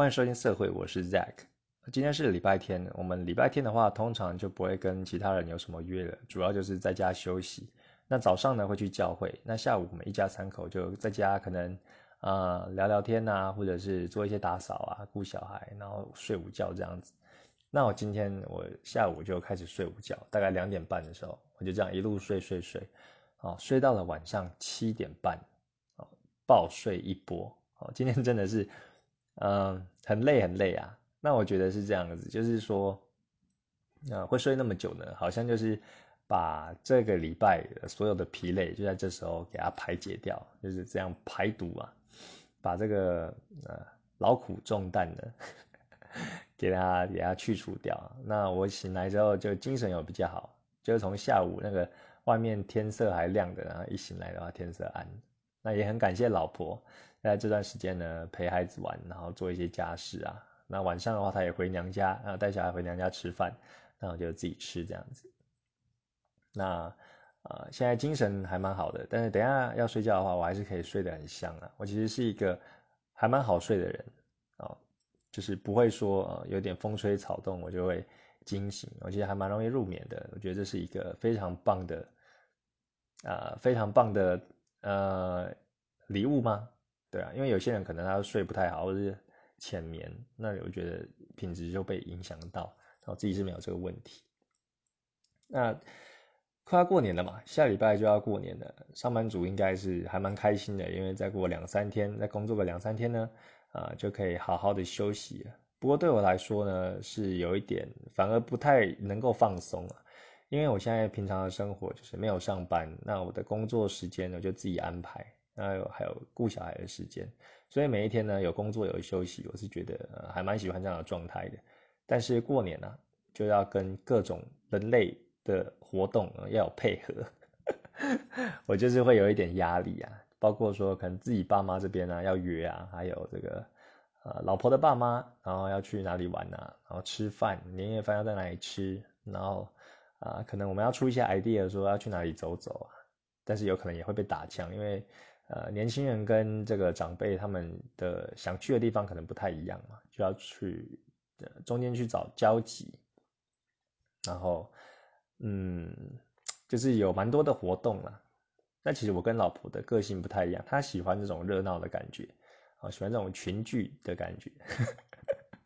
欢迎收听社会，我是 Zack。今天是礼拜天，我们礼拜天的话，通常就不会跟其他人有什么约了，主要就是在家休息。那早上呢会去教会，那下午我们一家三口就在家，可能啊聊聊天啊，或者是做一些打扫啊、顾小孩，然后睡午觉这样子。那我今天我下午就开始睡午觉，大概两点半的时候，我就这样一路睡睡睡，啊，睡到了晚上七点半，啊，暴睡一波。哦，今天真的是，嗯，很累很累啊。那我觉得是这样子，就是说，啊，会睡那么久呢，好像就是把这个礼拜所有的疲累就在这时候给它排解掉，就是这样排毒啊，把这个呃劳苦重担呢。给他给他去除掉，那我醒来之后就精神有比较好，就是从下午那个外面天色还亮的，然后一醒来的话天色暗，那也很感谢老婆在这段时间呢陪孩子玩，然后做一些家事啊，那晚上的话她也回娘家，然后带小孩回娘家吃饭，那我就自己吃这样子。那呃现在精神还蛮好的，但是等下要睡觉的话，我还是可以睡得很香啊。我其实是一个还蛮好睡的人啊。就是不会说呃有点风吹草动我就会惊醒，我觉得还蛮容易入眠的。我觉得这是一个非常棒的啊，非常棒的呃礼物吗？对啊，因为有些人可能他睡不太好或者是浅眠，那我觉得品质就被影响到。我自己是没有这个问题。那快要过年了嘛，下礼拜就要过年了，上班族应该是还蛮开心的，因为再过两三天，再工作个两三天呢。啊，就可以好好的休息了。不过对我来说呢，是有一点反而不太能够放松啊，因为我现在平常的生活就是没有上班，那我的工作时间呢就自己安排，那有还有顾小孩的时间，所以每一天呢有工作有休息，我是觉得还蛮喜欢这样的状态的。但是过年呢，就要跟各种人类的活动要有配合，我就是会有一点压力啊。包括说可能自己爸妈这边呢要约啊，还有这个呃老婆的爸妈，然后要去哪里玩啊，然后吃饭，年夜饭要在哪里吃，然后啊可能我们要出一些 idea 说要去哪里走走啊，但是有可能也会被打枪，因为呃年轻人跟这个长辈他们的想去的地方可能不太一样嘛，就要去中间去找交集，然后嗯就是有蛮多的活动啦。那其实我跟老婆的个性不太一样，她喜欢这种热闹的感觉，啊，喜欢这种群聚的感觉。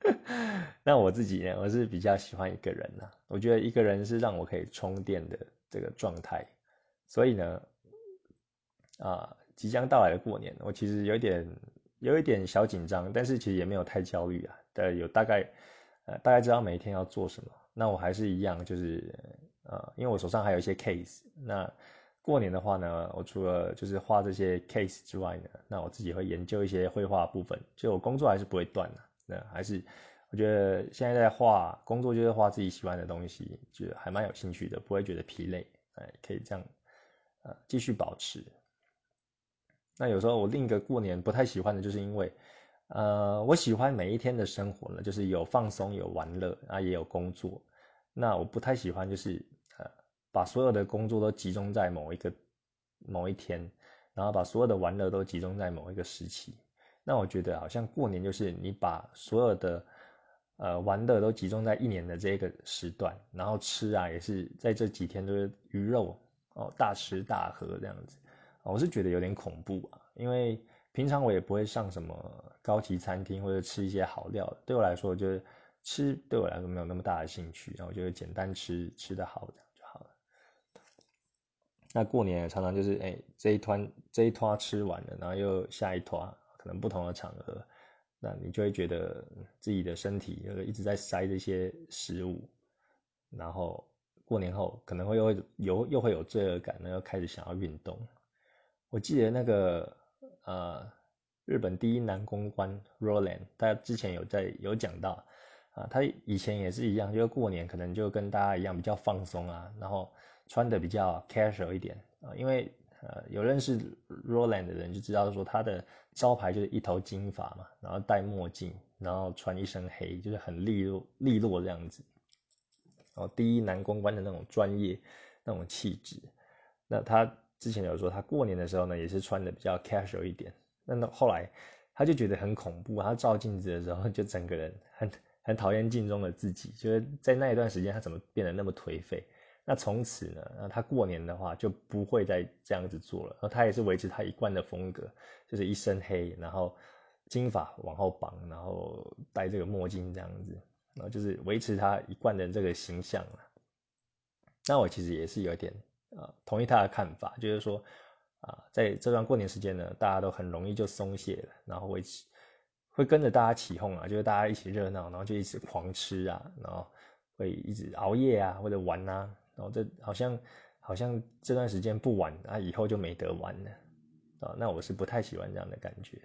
那我自己呢，我是比较喜欢一个人呐，我觉得一个人是让我可以充电的这个状态。所以呢，啊，即将到来的过年，我其实有点有一点小紧张，但是其实也没有太焦虑啊。但，有大概呃大概知道每一天要做什么。那我还是一样，就是呃，因为我手上还有一些 case，那。过年的话呢，我除了就是画这些 case 之外呢，那我自己会研究一些绘画部分，就我工作还是不会断的。那还是我觉得现在在画，工作就是画自己喜欢的东西，就还蛮有兴趣的，不会觉得疲累，哎，可以这样，呃，继续保持。那有时候我另一个过年不太喜欢的就是因为，呃，我喜欢每一天的生活呢，就是有放松有玩乐啊，也有工作。那我不太喜欢就是呃。把所有的工作都集中在某一个某一天，然后把所有的玩乐都集中在某一个时期。那我觉得好像过年就是你把所有的呃玩乐都集中在一年的这个时段，然后吃啊也是在这几天都是鱼肉哦大吃大喝这样子。我是觉得有点恐怖啊，因为平常我也不会上什么高级餐厅或者吃一些好料，对我来说就是吃对我来说没有那么大的兴趣，然后我就简单吃吃的好就好了。那过年常常就是哎，这一团这一团吃完了，然后又下一团，可能不同的场合，那你就会觉得自己的身体又一直在塞这些食物，然后过年后可能会又会有又会有罪恶感，那又开始想要运动。我记得那个呃，日本第一男公关 Roland，他之前有在有讲到啊，他以前也是一样，就是过年可能就跟大家一样比较放松啊，然后。穿的比较 casual 一点啊，因为呃有认识 Roland 的人就知道说他的招牌就是一头金发嘛，然后戴墨镜，然后穿一身黑，就是很利落利落这样子。然后，第一男公关的那种专业那种气质。那他之前有说他过年的时候呢也是穿的比较 casual 一点。那后来他就觉得很恐怖。他照镜子的时候，就整个人很很讨厌镜中的自己，就是在那一段时间，他怎么变得那么颓废？那从此呢，他过年的话就不会再这样子做了。然后他也是维持他一贯的风格，就是一身黑，然后金发往后绑，然后戴这个墨镜这样子，然后就是维持他一贯的这个形象。那我其实也是有点啊同意他的看法，就是说啊，在这段过年时间呢，大家都很容易就松懈了，然后会会跟着大家起哄啊，就是大家一起热闹，然后就一直狂吃啊，然后会一直熬夜啊或者玩啊，然后这好像好像这段时间不玩啊，以后就没得玩了啊。那我是不太喜欢这样的感觉。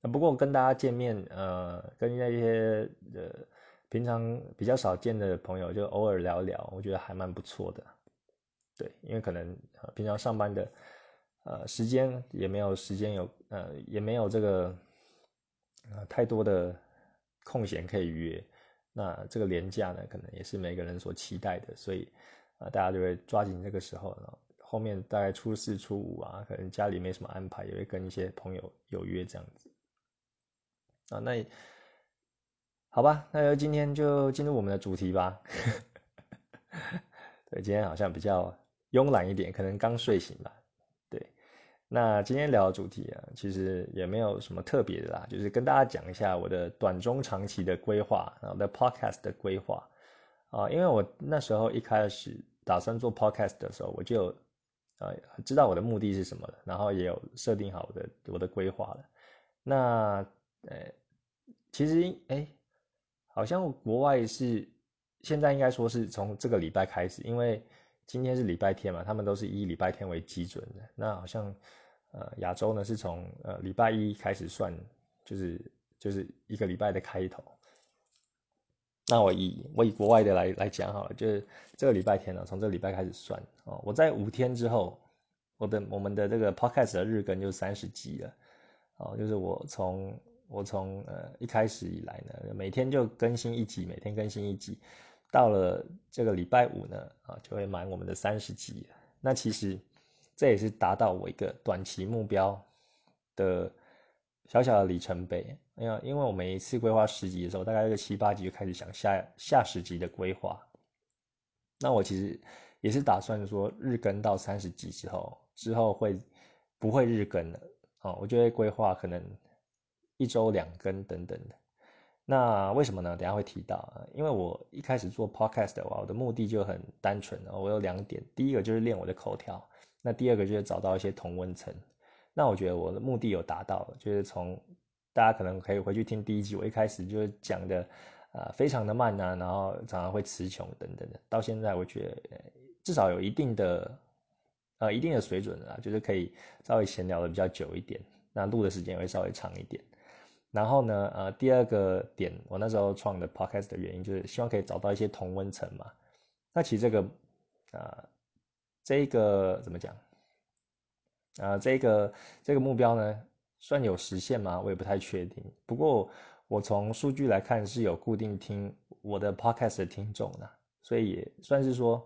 那不过跟大家见面，呃，跟那些呃。平常比较少见的朋友，就偶尔聊聊，我觉得还蛮不错的。对，因为可能平常上班的呃时间也没有时间有呃也没有这个呃太多的空闲可以约。那这个年假呢，可能也是每个人所期待的，所以啊大家就会抓紧这个时候。后面大概初四初五啊，可能家里没什么安排，也会跟一些朋友有约这样子。啊，那。好吧，那就今天就进入我们的主题吧。对，今天好像比较慵懒一点，可能刚睡醒吧。对，那今天聊的主题啊，其实也没有什么特别的啦，就是跟大家讲一下我的短中长期的规划，然后的 podcast 的规划啊。因为我那时候一开始打算做 podcast 的时候，我就呃知道我的目的是什么了，然后也有设定好我的我的规划了。那呃，其实哎。好像国外是现在应该说是从这个礼拜开始，因为今天是礼拜天嘛，他们都是以礼拜天为基准的。那好像呃亚洲呢是从呃礼拜一开始算，就是就是一个礼拜的开头。那我以我以国外的来来讲好了，就是这个礼拜天呢，从这个礼拜开始算哦。我在五天之后，我的我们的这个 podcast 的日更就三十集了哦，就是我从。我从呃一开始以来呢，每天就更新一集，每天更新一集，到了这个礼拜五呢，啊就会满我们的三十级。那其实这也是达到我一个短期目标的小小的里程碑。因为因为我每一次规划十级的时候，大概一个七八级就开始想下下十级的规划。那我其实也是打算说日更到三十级之后，之后会不会日更了？啊，我就会规划可能。一周两更等等的，那为什么呢？等下会提到啊，因为我一开始做 podcast 的话，我的目的就很单纯啊，我有两点，第一个就是练我的口条，那第二个就是找到一些同温层。那我觉得我的目的有达到了，就是从大家可能可以回去听第一集，我一开始就是讲的啊非常的慢呐，然后常常会词穷等等的，到现在我觉得至少有一定的呃一定的水准啊，就是可以稍微闲聊的比较久一点，那录的时间也会稍微长一点。然后呢，呃，第二个点，我那时候创的 podcast 的原因就是希望可以找到一些同温层嘛。那其实这个，啊，这个怎么讲？啊，这个这个目标呢，算有实现吗？我也不太确定。不过我从数据来看是有固定听我的 podcast 的听众的，所以也算是说，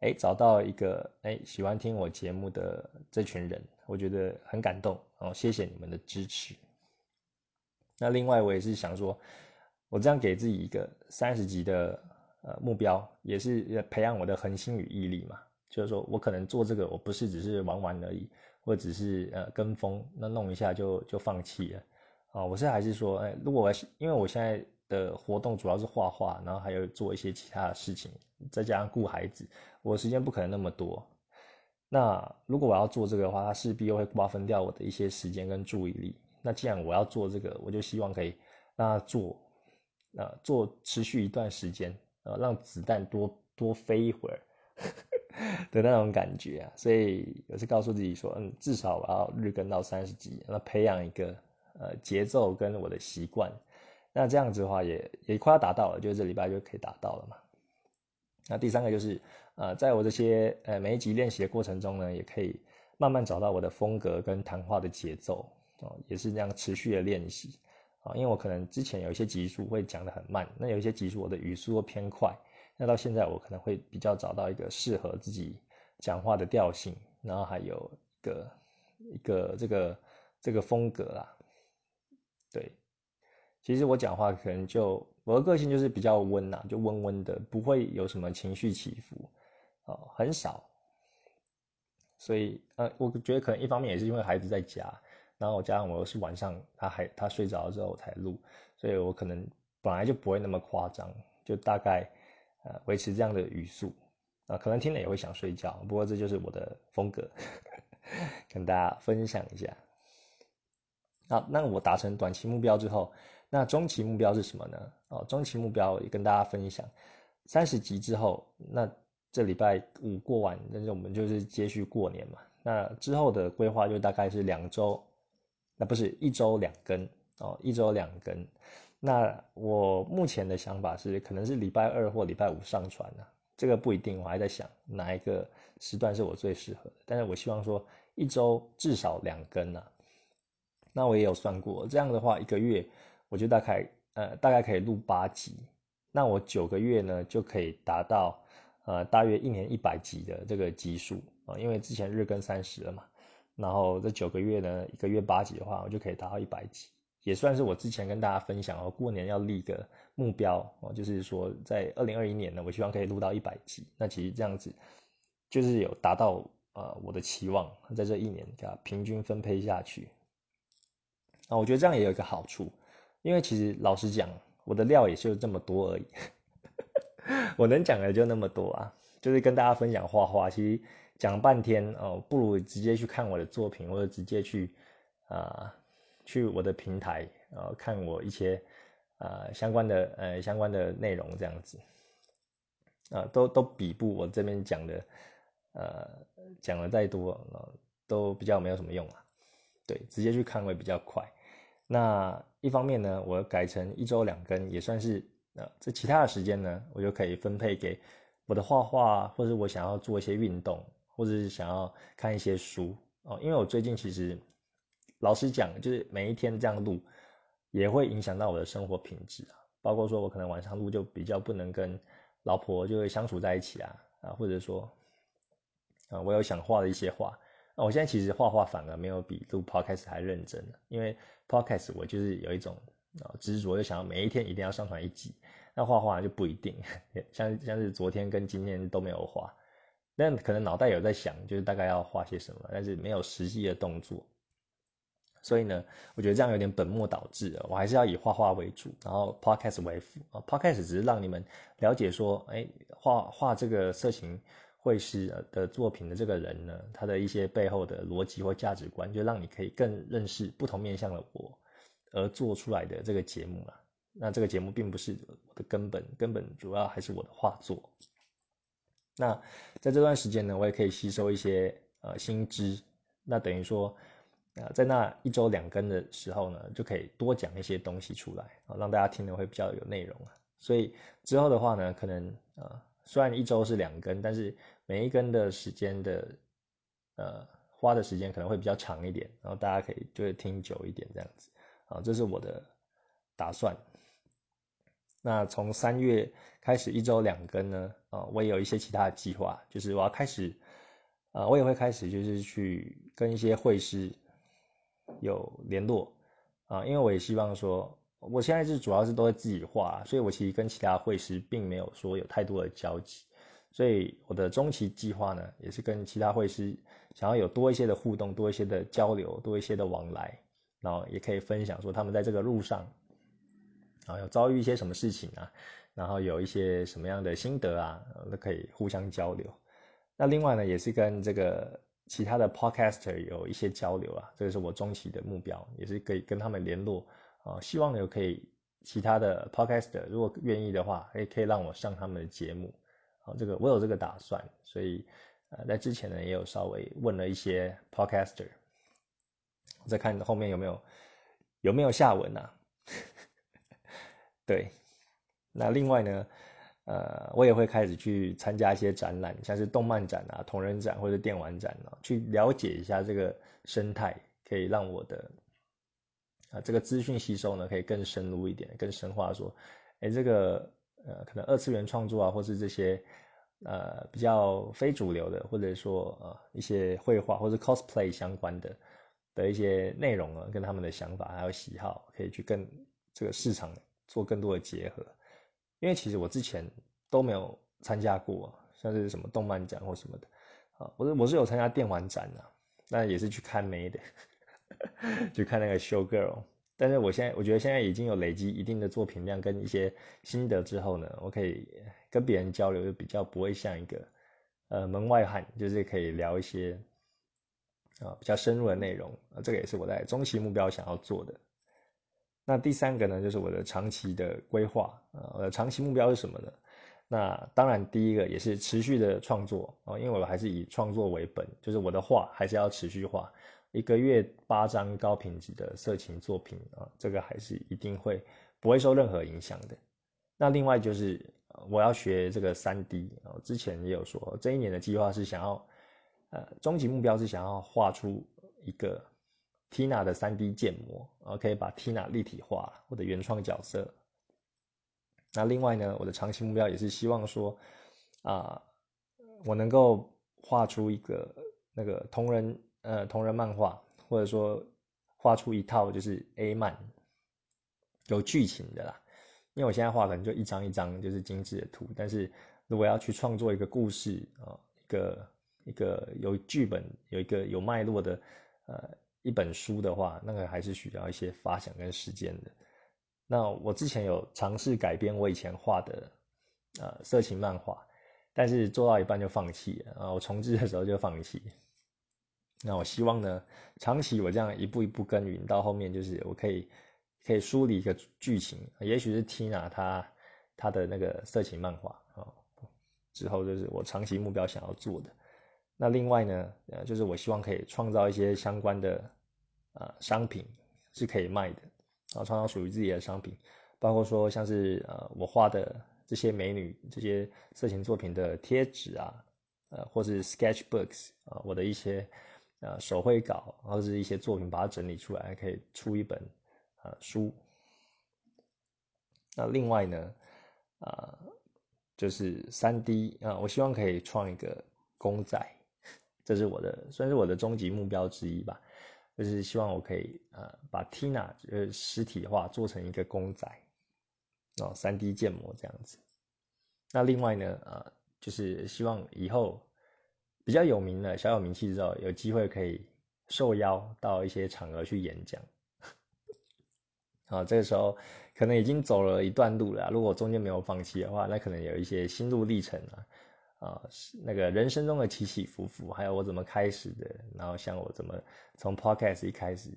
哎，找到一个哎喜欢听我节目的这群人，我觉得很感动哦，谢谢你们的支持。那另外，我也是想说，我这样给自己一个三十级的呃目标，也是培养我的恒心与毅力嘛。就是说我可能做这个，我不是只是玩玩而已，或者只是呃跟风，那弄一下就就放弃了啊。我是还是说，哎，如果我因为我现在的活动主要是画画，然后还有做一些其他的事情，再加上顾孩子，我时间不可能那么多。那如果我要做这个的话，它势必又会瓜分掉我的一些时间跟注意力。那既然我要做这个，我就希望可以让它做，啊，做持续一段时间，啊，让子弹多多飞一会儿 的那种感觉啊。所以我是告诉自己说，嗯，至少我要日更到三十集，那培养一个呃节奏跟我的习惯。那这样子的话，也也快要达到了，就是这礼拜就可以达到了嘛。那第三个就是，呃，在我这些呃每一集练习的过程中呢，也可以慢慢找到我的风格跟谈话的节奏。哦，也是这样持续的练习啊，因为我可能之前有一些集数会讲的很慢，那有一些集数我的语速会偏快，那到现在我可能会比较找到一个适合自己讲话的调性，然后还有一个一个这个这个风格啦。对，其实我讲话可能就我的个性就是比较温呐，就温温的，不会有什么情绪起伏，哦，很少。所以呃，我觉得可能一方面也是因为孩子在家，然后加上我又是晚上他还他睡着了之后才录，所以我可能本来就不会那么夸张，就大概呃维持这样的语速啊，可能听了也会想睡觉，不过这就是我的风格，跟大家分享一下。那，那我达成短期目标之后，那中期目标是什么呢？哦，中期目标也跟大家分享，三十集之后，那这礼拜五过完，但是我们就是接续过年嘛。那之后的规划就大概是两周，那不是一周两更哦，一周两更。那我目前的想法是，可能是礼拜二或礼拜五上传呢，这个不一定，我还在想哪一个时段是我最适合的。但是我希望说一周至少两更呢。那我也有算过，这样的话一个月，我就大概呃大概可以录八集，那我九个月呢就可以达到呃大约一年一百集的这个集数啊，因为之前日更三十了嘛，然后这九个月呢一个月八集的话，我就可以达到一百集，也算是我之前跟大家分享哦，过年要立个目标哦，就是说在二零二一年呢，我希望可以录到一百集，那其实这样子就是有达到呃我的期望，在这一年给它平均分配下去。啊，我觉得这样也有一个好处，因为其实老实讲，我的料也就这么多而已，我能讲的就那么多啊，就是跟大家分享画画。其实讲半天哦，不如直接去看我的作品，或者直接去啊去我的平台，然后看我一些啊相关的呃相关的内容这样子，啊都都比不我这边讲的呃讲的再多，都比较没有什么用啊。对，直接去看会比较快。那一方面呢，我改成一周两更，也算是呃，这其他的时间呢，我就可以分配给我的画画，或者我想要做一些运动，或者是想要看一些书哦。因为我最近其实老实讲，就是每一天这样录，也会影响到我的生活品质啊。包括说我可能晚上录就比较不能跟老婆就会相处在一起啊啊，或者说啊，我有想画的一些画。那我现在其实画画反而没有比录 podcast 还认真因为 podcast 我就是有一种啊执着，就想要每一天一定要上传一集。那画画就不一定，像像是昨天跟今天都没有画，但可能脑袋有在想，就是大概要画些什么，但是没有实际的动作。所以呢，我觉得这样有点本末倒置了。我还是要以画画为主，然后 podcast 为辅啊。podcast 只是让你们了解说，哎，画画这个色情。绘师的作品的这个人呢，他的一些背后的逻辑或价值观，就让你可以更认识不同面向的我而做出来的这个节目了。那这个节目并不是我的根本，根本主要还是我的画作。那在这段时间呢，我也可以吸收一些呃新知。那等于说啊，在那一周两更的时候呢，就可以多讲一些东西出来啊，让大家听的会比较有内容啊。所以之后的话呢，可能啊，虽然一周是两更，但是每一根的时间的，呃，花的时间可能会比较长一点，然后大家可以就会听久一点这样子，啊，这是我的打算。那从三月开始一周两更呢，啊，我也有一些其他的计划，就是我要开始，啊，我也会开始就是去跟一些会师有联络，啊，因为我也希望说，我现在是主要是都在自己画，所以我其实跟其他会师并没有说有太多的交集。所以我的中期计划呢，也是跟其他会师想要有多一些的互动，多一些的交流，多一些的往来，然后也可以分享说他们在这个路上，然后，有遭遇一些什么事情啊，然后有一些什么样的心得啊，都可以互相交流。那另外呢，也是跟这个其他的 podcaster 有一些交流啊，这个是我中期的目标，也是可以跟他们联络啊，希望有可以其他的 podcaster 如果愿意的话，也可以让我上他们的节目。啊这个我有这个打算，所以呃，在之前呢也有稍微问了一些 podcaster，我再看后面有没有有没有下文呐？对，那另外呢，呃，我也会开始去参加一些展览，像是动漫展啊、同人展或者电玩展啊，去了解一下这个生态，可以让我的啊这个资讯吸收呢可以更深入一点、更深化。说，哎，这个。呃，可能二次元创作啊，或是这些呃比较非主流的，或者说呃一些绘画或者 cosplay 相关的的一些内容啊，跟他们的想法还有喜好，可以去跟这个市场做更多的结合。因为其实我之前都没有参加过，像是什么动漫展或什么的啊，我是我是有参加电玩展的，那也是去看妹的，去看那个 show girl。但是我现在我觉得现在已经有累积一定的作品量跟一些心得之后呢，我可以跟别人交流，就比较不会像一个呃门外汉，就是可以聊一些啊比较深入的内容啊，这个也是我在中期目标想要做的。那第三个呢，就是我的长期的规划啊，我的长期目标是什么呢？那当然第一个也是持续的创作啊，因为我还是以创作为本，就是我的画还是要持续画。一个月八张高品质的色情作品啊，这个还是一定会不会受任何影响的。那另外就是我要学这个三 D 啊，之前也有说，这一年的计划是想要，呃，终极目标是想要画出一个 Tina 的三 D 建模，然后可以把 Tina 立体化，我的原创角色。那另外呢，我的长期目标也是希望说，啊，我能够画出一个那个同人。呃，同人漫画，或者说画出一套就是 A 漫，有剧情的啦。因为我现在画可能就一张一张就是精致的图，但是如果要去创作一个故事啊，一个一个有剧本、有一个有脉络的呃一本书的话，那个还是需要一些发想跟时间的。那我之前有尝试改编我以前画的呃色情漫画，但是做到一半就放弃了啊，我重置的时候就放弃。那我希望呢，长期我这样一步一步耕耘，到后面就是我可以可以梳理一个剧情，也许是 Tina 她她的那个色情漫画啊，之后就是我长期目标想要做的。那另外呢，呃，就是我希望可以创造一些相关的呃商品是可以卖的，啊，创造属于自己的商品，包括说像是呃我画的这些美女这些色情作品的贴纸啊，呃，或是 sketchbooks 啊，我的一些。呃，手绘稿或者是一些作品，把它整理出来，可以出一本呃书。那另外呢，啊，就是三 D 啊，我希望可以创一个公仔，这是我的算是我的终极目标之一吧。就是希望我可以呃把 Tina 呃实体化做成一个公仔，哦，三 D 建模这样子。那另外呢，呃，就是希望以后。比较有名的，小有名气之后，有机会可以受邀到一些场合去演讲。啊，这个时候可能已经走了一段路了。如果中间没有放弃的话，那可能有一些心路历程啊，啊，是那个人生中的起起伏伏，还有我怎么开始的，然后像我怎么从 podcast 一开始，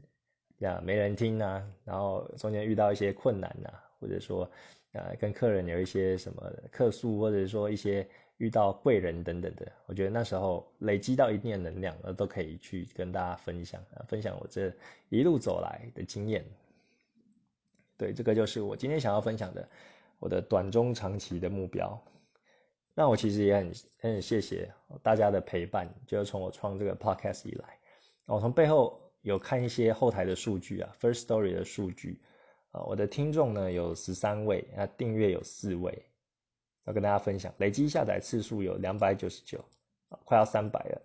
这样没人听啊，然后中间遇到一些困难呐，或者说，呃，跟客人有一些什么客诉，或者说一些。遇到贵人等等的，我觉得那时候累积到一定的能量，呃，都可以去跟大家分享啊，分享我这一路走来的经验。对，这个就是我今天想要分享的我的短中长期的目标。那我其实也很很谢谢大家的陪伴，就是从我创这个 podcast 以来，我从背后有看一些后台的数据啊，First Story 的数据啊，我的听众呢有十三位，啊，订阅有四位。要跟大家分享，累积下载次数有两百九十九，快要三百了。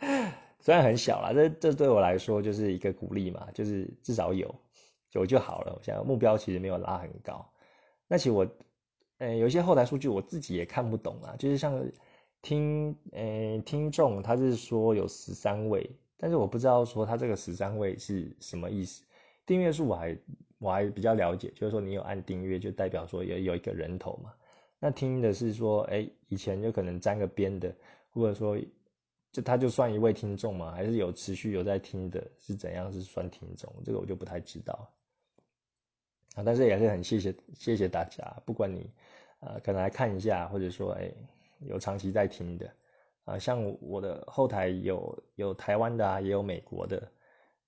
虽然很小啦，这这对我来说就是一个鼓励嘛，就是至少有有就好了。我现在目标其实没有拉很高。那其实我，呃，有一些后台数据我自己也看不懂啊，就是像听，呃，听众他是说有十三位，但是我不知道说他这个十三位是什么意思。订阅数我还我还比较了解，就是说你有按订阅，就代表说有有一个人头嘛。那听的是说，哎，以前就可能沾个边的，或者说，就他就算一位听众嘛，还是有持续有在听的，是怎样是算听众？这个我就不太知道。啊，但是也是很谢谢谢谢大家，不管你，呃，可能来看一下，或者说，哎，有长期在听的，啊，像我的后台有有台湾的啊，也有美国的，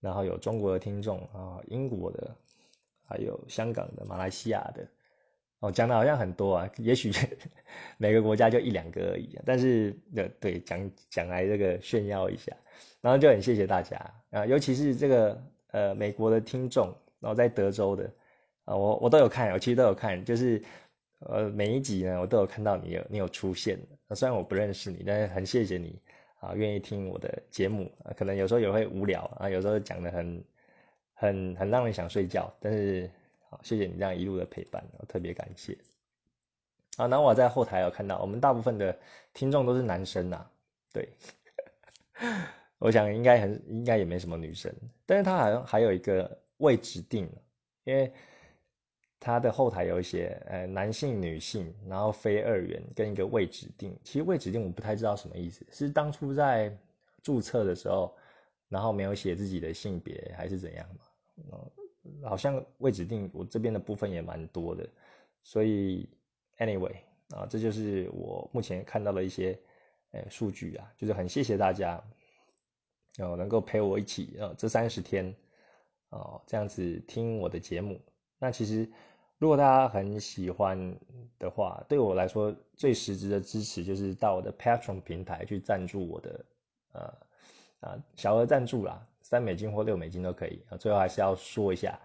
然后有中国的听众啊，英国的，还有香港的、马来西亚的。哦，讲的好像很多啊，也许 每个国家就一两个而已。但是，对对，讲讲来这个炫耀一下，然后就很谢谢大家啊，尤其是这个呃美国的听众，然后在德州的啊，我我都有看，我其实都有看，就是呃每一集呢，我都有看到你有你有出现。虽然我不认识你，但是很谢谢你啊，愿意听我的节目，可能有时候也会无聊啊，有时候讲的很很很让人想睡觉，但是好，谢谢你这样一路的陪伴，我特别感谢。啊，那我在后台有看到，我们大部分的听众都是男生呐，对，我想应该很应该也没什么女生，但是他好像还有一个未指定，因为他的后台有一些呃男性、女性，然后非二元跟一个未指定，其实未指定我不太知道什么意思，是当初在注册的时候，然后没有写自己的性别还是怎样嘛？好像未指定，我这边的部分也蛮多的，所以。Anyway，啊，这就是我目前看到的一些，呃，数据啊，就是很谢谢大家，哦，能够陪我一起，呃，这三十天，哦，这样子听我的节目。那其实，如果大家很喜欢的话，对我来说最实质的支持就是到我的 Patreon 平台去赞助我的，呃，啊，小额赞助啦，三美金或六美金都可以。啊，最后还是要说一下，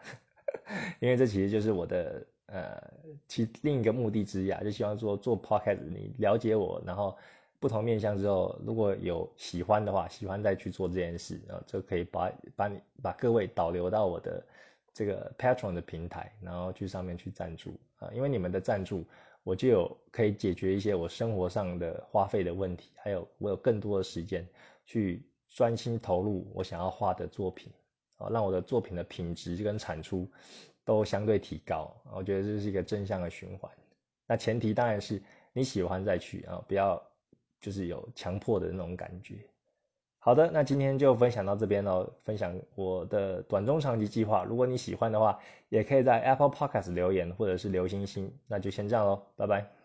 因为这其实就是我的。呃，其另一个目的之一啊，就希望说做 podcast，你了解我，然后不同面向之后，如果有喜欢的话，喜欢再去做这件事，然后就可以把把你把各位导流到我的这个 Patron 的平台，然后去上面去赞助啊，因为你们的赞助，我就有可以解决一些我生活上的花费的问题，还有我有更多的时间去专心投入我想要画的作品啊，让我的作品的品质跟产出。都相对提高，我觉得这是一个正向的循环。那前提当然是你喜欢再去啊，不要就是有强迫的那种感觉。好的，那今天就分享到这边喽，分享我的短中长期计划。如果你喜欢的话，也可以在 Apple Podcast 留言或者是留星星。那就先这样喽，拜拜。